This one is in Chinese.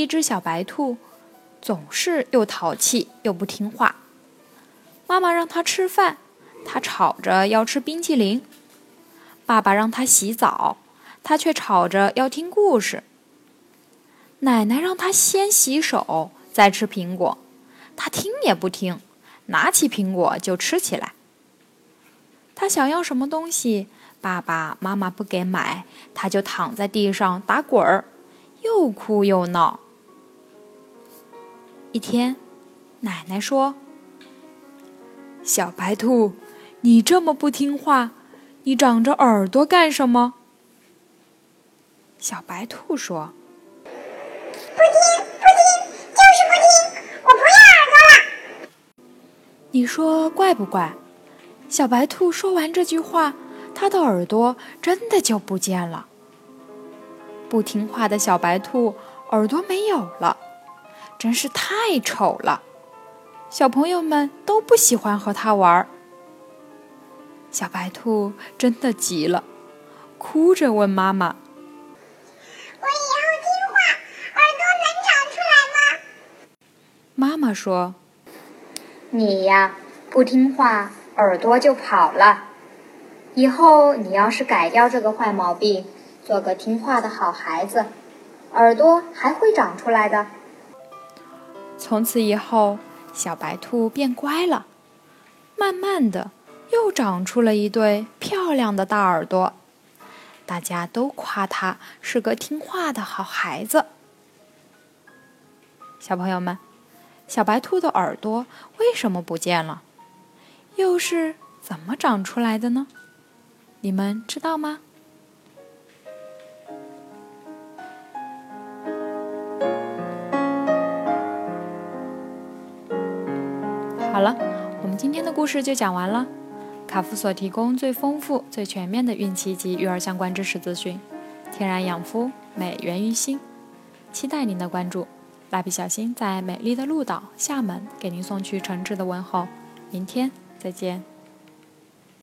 一只小白兔总是又淘气又不听话。妈妈让它吃饭，它吵着要吃冰淇淋；爸爸让它洗澡，它却吵着要听故事。奶奶让它先洗手再吃苹果，它听也不听，拿起苹果就吃起来。它想要什么东西，爸爸妈妈不给买，它就躺在地上打滚儿，又哭又闹。一天，奶奶说：“小白兔，你这么不听话，你长着耳朵干什么？”小白兔说：“不听，不听，就是不听，我不要耳朵了。”你说怪不怪？小白兔说完这句话，它的耳朵真的就不见了。不听话的小白兔耳朵没有了。真是太丑了，小朋友们都不喜欢和它玩。小白兔真的急了，哭着问妈妈：“我以后听话，耳朵能长出来吗？”妈妈说：“你呀，不听话，耳朵就跑了。以后你要是改掉这个坏毛病，做个听话的好孩子，耳朵还会长出来的。”从此以后，小白兔变乖了，慢慢的又长出了一对漂亮的大耳朵，大家都夸它是个听话的好孩子。小朋友们，小白兔的耳朵为什么不见了？又是怎么长出来的呢？你们知道吗？好了，我们今天的故事就讲完了。卡夫所提供最丰富、最全面的孕期及育儿相关知识资讯，天然养肤，美源于心。期待您的关注。蜡笔小新在美丽的鹭岛厦门给您送去诚挚的问候。明天再见。